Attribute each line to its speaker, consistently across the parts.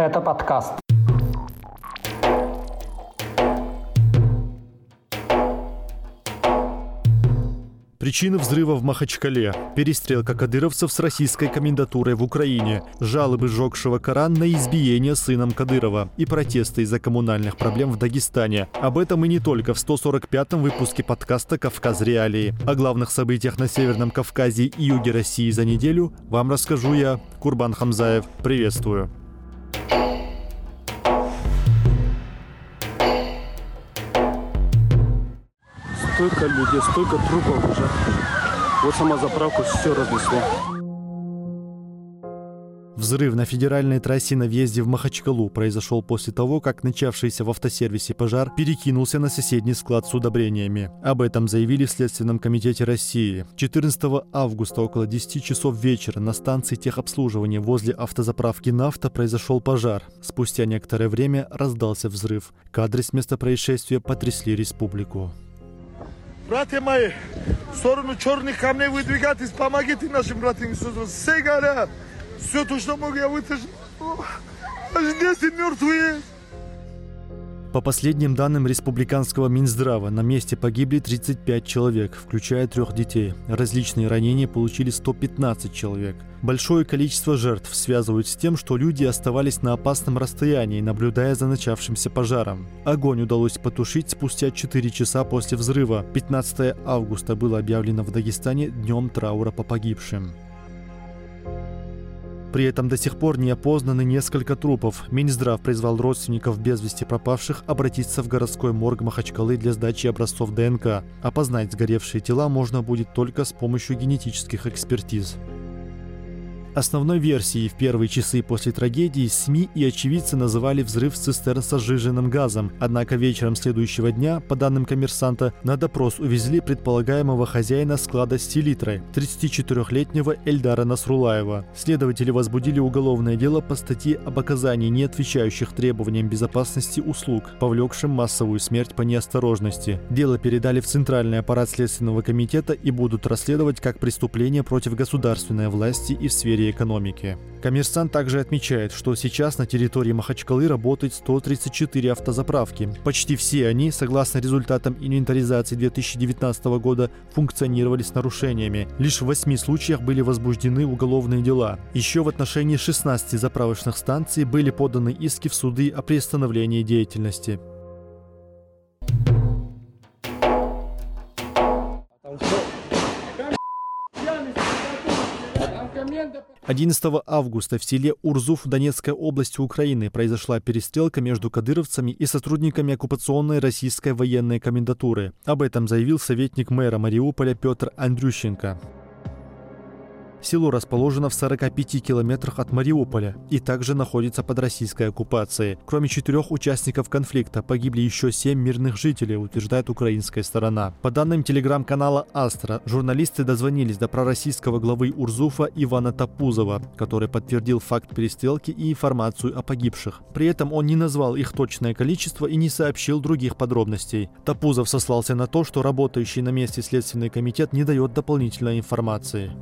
Speaker 1: Это подкаст.
Speaker 2: Причины взрыва в Махачкале. Перестрелка кадыровцев с российской комендатурой в Украине. Жалобы сжегшего Коран на избиение сыном Кадырова. И протесты из-за коммунальных проблем в Дагестане. Об этом и не только в 145-м выпуске подкаста «Кавказ. Реалии». О главных событиях на Северном Кавказе и юге России за неделю вам расскажу я, Курбан Хамзаев. Приветствую.
Speaker 3: Столько людей, столько трупов уже. Вот сама заправка все разнесло.
Speaker 2: Взрыв на федеральной трассе на въезде в Махачкалу произошел после того, как начавшийся в автосервисе пожар перекинулся на соседний склад с удобрениями. Об этом заявили в Следственном комитете России. 14 августа около 10 часов вечера на станции техобслуживания возле автозаправки «Нафта» произошел пожар. Спустя некоторое время раздался взрыв. Кадры с места происшествия потрясли республику.
Speaker 4: Брате, мај, сорно чорни кам него и двигати с памагите нашим брати ми се Сега, да, сето што мога ја утеш, аж 10 мертви
Speaker 2: По последним данным Республиканского Минздрава, на месте погибли 35 человек, включая трех детей. Различные ранения получили 115 человек. Большое количество жертв связывают с тем, что люди оставались на опасном расстоянии, наблюдая за начавшимся пожаром. Огонь удалось потушить спустя 4 часа после взрыва. 15 августа было объявлено в Дагестане днем траура по погибшим. При этом до сих пор не опознаны несколько трупов. Минздрав призвал родственников без вести пропавших обратиться в городской морг Махачкалы для сдачи образцов ДНК. Опознать сгоревшие тела можно будет только с помощью генетических экспертиз. Основной версией в первые часы после трагедии СМИ и очевидцы называли взрыв цистерн с сжиженным газом. Однако вечером следующего дня, по данным коммерсанта, на допрос увезли предполагаемого хозяина склада с селитрой, 34-летнего Эльдара Насрулаева. Следователи возбудили уголовное дело по статье об оказании не отвечающих требованиям безопасности услуг, повлекшим массовую смерть по неосторожности. Дело передали в Центральный аппарат Следственного комитета и будут расследовать как преступление против государственной власти и в сфере сфере экономики. Коммерсант также отмечает, что сейчас на территории Махачкалы работает 134 автозаправки. Почти все они, согласно результатам инвентаризации 2019 года, функционировали с нарушениями. Лишь в 8 случаях были возбуждены уголовные дела. Еще в отношении 16 заправочных станций были поданы иски в суды о приостановлении деятельности. 11 августа в селе Урзуф Донецкой области Украины произошла перестрелка между кадыровцами и сотрудниками оккупационной российской военной комендатуры. Об этом заявил советник мэра Мариуполя Петр Андрющенко. Село расположено в 45 километрах от Мариуполя и также находится под российской оккупацией. Кроме четырех участников конфликта погибли еще семь мирных жителей, утверждает украинская сторона. По данным телеграм-канала «Астра», журналисты дозвонились до пророссийского главы Урзуфа Ивана Тапузова, который подтвердил факт перестрелки и информацию о погибших. При этом он не назвал их точное количество и не сообщил других подробностей. Тапузов сослался на то, что работающий на месте Следственный комитет не дает дополнительной информации.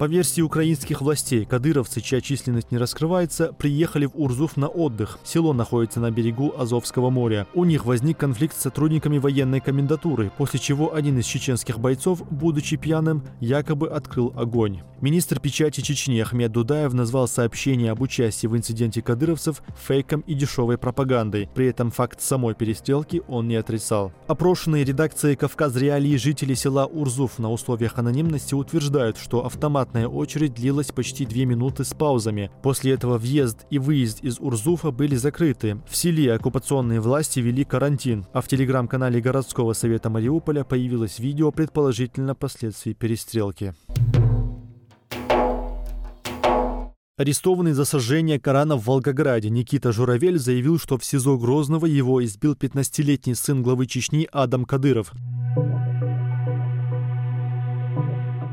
Speaker 2: По версии украинских властей, кадыровцы, чья численность не раскрывается, приехали в Урзуф на отдых. Село находится на берегу Азовского моря. У них возник конфликт с сотрудниками военной комендатуры, после чего один из чеченских бойцов, будучи пьяным, якобы открыл огонь. Министр печати Чечни Ахмед Дудаев назвал сообщение об участии в инциденте кадыровцев фейком и дешевой пропагандой. При этом факт самой перестрелки он не отрицал. Опрошенные редакцией «Кавказ Реалии» жители села Урзуф на условиях анонимности утверждают, что автомат Автоматная очередь длилась почти две минуты с паузами. После этого въезд и выезд из Урзуфа были закрыты. В селе оккупационные власти вели карантин, а в телеграм-канале городского совета Мариуполя появилось видео предположительно последствий перестрелки. Арестованный за сожжение Корана в Волгограде Никита Журавель заявил, что в СИЗО Грозного его избил 15-летний сын главы Чечни Адам Кадыров.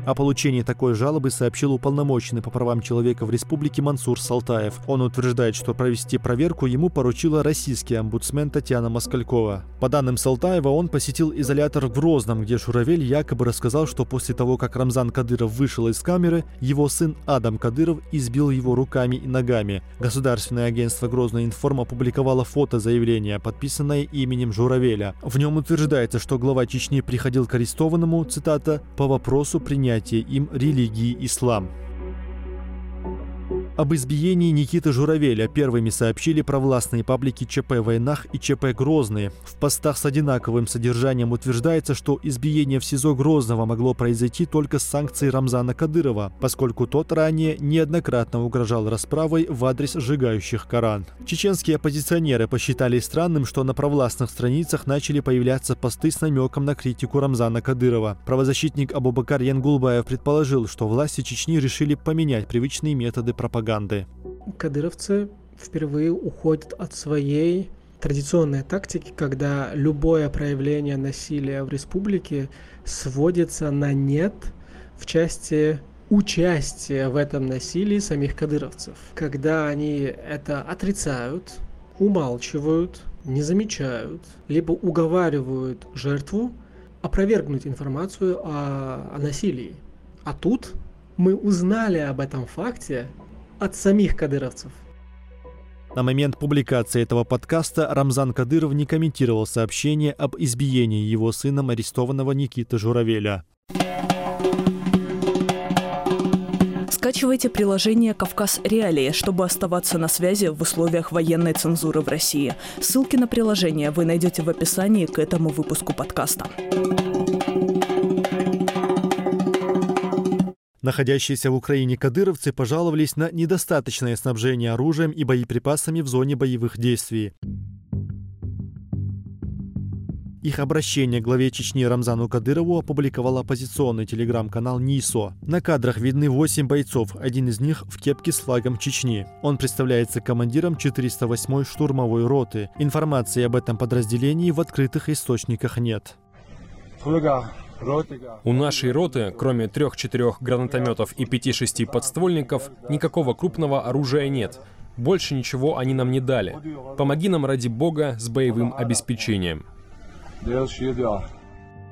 Speaker 2: О получении такой жалобы сообщил уполномоченный по правам человека в республике Мансур Салтаев. Он утверждает, что провести проверку ему поручила российский омбудсмен Татьяна Москалькова. По данным Салтаева, он посетил изолятор в Грозном, где Шуравель якобы рассказал, что после того, как Рамзан Кадыров вышел из камеры, его сын Адам Кадыров избил его руками и ногами. Государственное агентство «Грозный информ» опубликовало фото заявления, подписанное именем Журавеля. В нем утверждается, что глава Чечни приходил к арестованному, цитата, «по вопросу принятия им религии ислам». Об избиении Никиты Журавеля первыми сообщили провластные паблики ЧП «Войнах» и ЧП «Грозные». В постах с одинаковым содержанием утверждается, что избиение в СИЗО Грозного могло произойти только с санкцией Рамзана Кадырова, поскольку тот ранее неоднократно угрожал расправой в адрес сжигающих Коран. Чеченские оппозиционеры посчитали странным, что на провластных страницах начали появляться посты с намеком на критику Рамзана Кадырова. Правозащитник Абубакар Янгулбаев предположил, что власти Чечни решили поменять привычные методы пропаганды пропаганды.
Speaker 1: Кадыровцы впервые уходят от своей традиционной тактики, когда любое проявление насилия в республике сводится на нет в части участия в этом насилии самих кадыровцев. Когда они это отрицают, умалчивают, не замечают, либо уговаривают жертву опровергнуть информацию о, о насилии. А тут мы узнали об этом факте от самих кадыровцев.
Speaker 2: На момент публикации этого подкаста Рамзан Кадыров не комментировал сообщение об избиении его сыном арестованного Никиты Журавеля.
Speaker 5: Скачивайте приложение «Кавказ Реалии», чтобы оставаться на связи в условиях военной цензуры в России. Ссылки на приложение вы найдете в описании к этому выпуску подкаста.
Speaker 2: Находящиеся в Украине кадыровцы пожаловались на недостаточное снабжение оружием и боеприпасами в зоне боевых действий. Их обращение к главе Чечни Рамзану Кадырову опубликовал оппозиционный телеграм-канал НИСО. На кадрах видны 8 бойцов, один из них в кепке с флагом Чечни. Он представляется командиром 408-й штурмовой роты. Информации об этом подразделении в открытых источниках нет.
Speaker 6: У нашей роты, кроме трех-четырех гранатометов и пяти-шести подствольников, никакого крупного оружия нет. Больше ничего они нам не дали. Помоги нам ради бога с боевым обеспечением.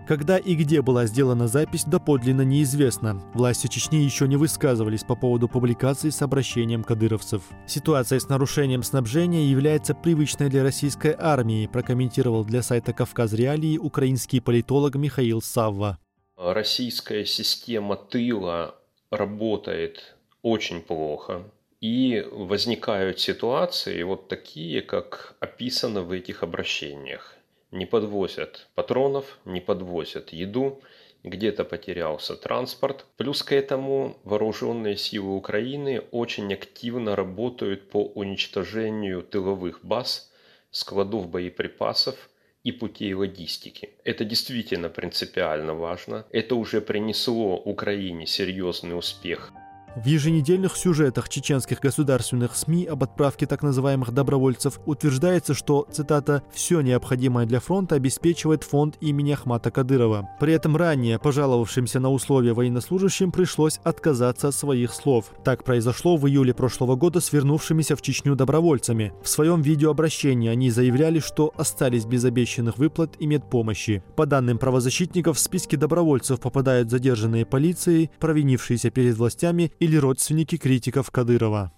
Speaker 2: Когда и где была сделана запись, доподлинно неизвестно. Власти Чечни еще не высказывались по поводу публикации с обращением кадыровцев. Ситуация с нарушением снабжения является привычной для российской армии, прокомментировал для сайта «Кавказ Реалии» украинский политолог Михаил Савва.
Speaker 7: Российская система тыла работает очень плохо. И возникают ситуации вот такие, как описано в этих обращениях не подвозят патронов, не подвозят еду, где-то потерялся транспорт. Плюс к этому вооруженные силы Украины очень активно работают по уничтожению тыловых баз, складов боеприпасов и путей логистики. Это действительно принципиально важно. Это уже принесло Украине серьезный успех
Speaker 2: в еженедельных сюжетах чеченских государственных СМИ об отправке так называемых добровольцев утверждается, что, цитата, «все необходимое для фронта обеспечивает фонд имени Ахмата Кадырова». При этом ранее пожаловавшимся на условия военнослужащим пришлось отказаться от своих слов. Так произошло в июле прошлого года с вернувшимися в Чечню добровольцами. В своем видеообращении они заявляли, что остались без обещанных выплат и медпомощи. По данным правозащитников, в списке добровольцев попадают задержанные полицией, провинившиеся перед властями и или родственники критиков Кадырова.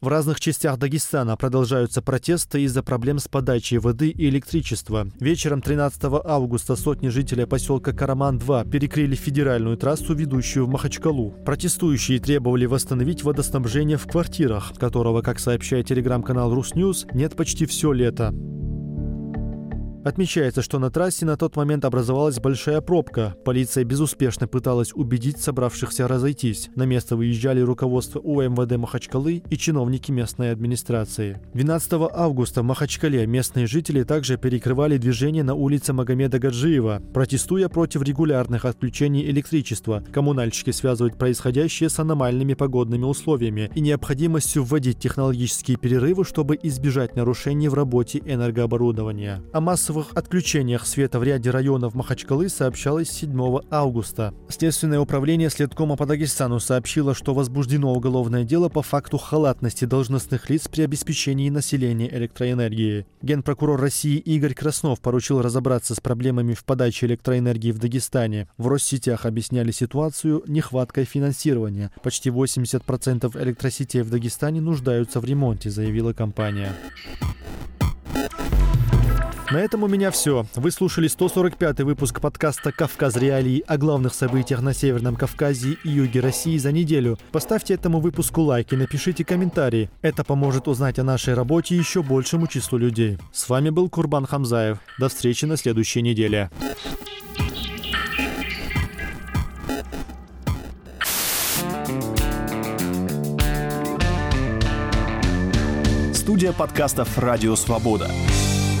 Speaker 2: В разных частях Дагестана продолжаются протесты из-за проблем с подачей воды и электричества. Вечером 13 августа сотни жителей поселка Караман-2 перекрыли федеральную трассу, ведущую в Махачкалу. Протестующие требовали восстановить водоснабжение в квартирах, которого, как сообщает телеграм-канал Русньюз, нет почти все лето. Отмечается, что на трассе на тот момент образовалась большая пробка. Полиция безуспешно пыталась убедить собравшихся разойтись. На место выезжали руководство УМВД Махачкалы и чиновники местной администрации. 12 августа в Махачкале местные жители также перекрывали движение на улице Магомеда Гаджиева, протестуя против регулярных отключений электричества. Коммунальщики связывают происходящее с аномальными погодными условиями и необходимостью вводить технологические перерывы, чтобы избежать нарушений в работе энергооборудования. О массовых отключениях света в ряде районов Махачкалы сообщалось 7 августа. Следственное управление Следкома по Дагестану сообщило, что возбуждено уголовное дело по факту халатности должностных лиц при обеспечении населения электроэнергии. Генпрокурор России Игорь Краснов поручил разобраться с проблемами в подаче электроэнергии в Дагестане. В Россетях объясняли ситуацию нехваткой финансирования. Почти 80% электросетей в Дагестане нуждаются в ремонте, заявила компания. На этом у меня все. Вы слушали 145-й выпуск подкаста «Кавказ Реалии» о главных событиях на Северном Кавказе и юге России за неделю. Поставьте этому выпуску лайк и напишите комментарии. Это поможет узнать о нашей работе еще большему числу людей. С вами был Курбан Хамзаев. До встречи на следующей неделе.
Speaker 8: Студия подкастов «Радио Свобода».